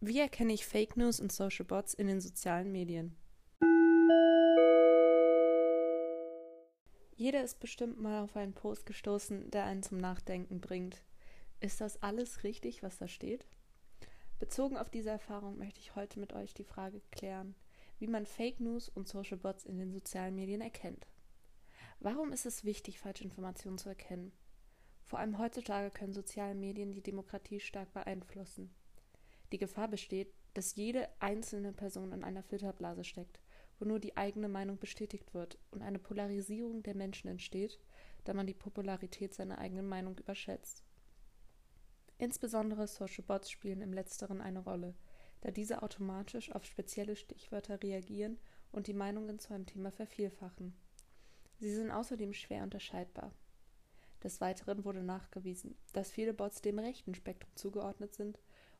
Wie erkenne ich Fake News und Social Bots in den sozialen Medien? Jeder ist bestimmt mal auf einen Post gestoßen, der einen zum Nachdenken bringt. Ist das alles richtig, was da steht? Bezogen auf diese Erfahrung möchte ich heute mit euch die Frage klären, wie man Fake News und Social Bots in den sozialen Medien erkennt. Warum ist es wichtig, falsche Informationen zu erkennen? Vor allem heutzutage können soziale Medien die Demokratie stark beeinflussen. Die Gefahr besteht, dass jede einzelne Person in einer Filterblase steckt, wo nur die eigene Meinung bestätigt wird und eine Polarisierung der Menschen entsteht, da man die Popularität seiner eigenen Meinung überschätzt. Insbesondere Social Bots spielen im letzteren eine Rolle, da diese automatisch auf spezielle Stichwörter reagieren und die Meinungen zu einem Thema vervielfachen. Sie sind außerdem schwer unterscheidbar. Des Weiteren wurde nachgewiesen, dass viele Bots dem rechten Spektrum zugeordnet sind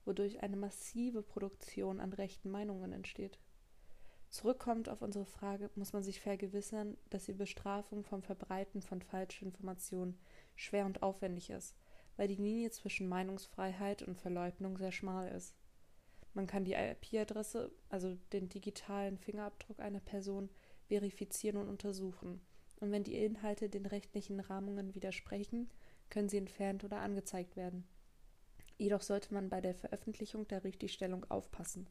wodurch eine massive Produktion an rechten Meinungen entsteht. Zurückkommt auf unsere Frage, muss man sich vergewissern, dass die Bestrafung vom Verbreiten von falschen Informationen schwer und aufwendig ist, weil die Linie zwischen Meinungsfreiheit und Verleugnung sehr schmal ist. Man kann die IP-Adresse, also den digitalen Fingerabdruck einer Person, verifizieren und untersuchen. Und wenn die Inhalte den rechtlichen Rahmungen widersprechen, können sie entfernt oder angezeigt werden. Jedoch sollte man bei der Veröffentlichung der Richtigstellung aufpassen,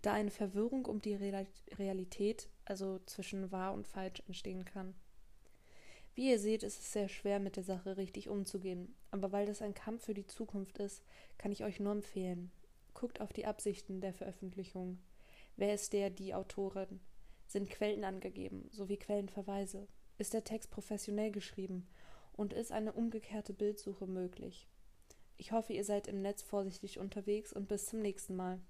da eine Verwirrung um die Realität, also zwischen wahr und falsch, entstehen kann. Wie ihr seht, ist es sehr schwer, mit der Sache richtig umzugehen, aber weil das ein Kampf für die Zukunft ist, kann ich euch nur empfehlen. Guckt auf die Absichten der Veröffentlichung. Wer ist der, die Autorin? Sind Quellen angegeben, sowie Quellenverweise? Ist der Text professionell geschrieben? Und ist eine umgekehrte Bildsuche möglich? Ich hoffe, ihr seid im Netz vorsichtig unterwegs und bis zum nächsten Mal.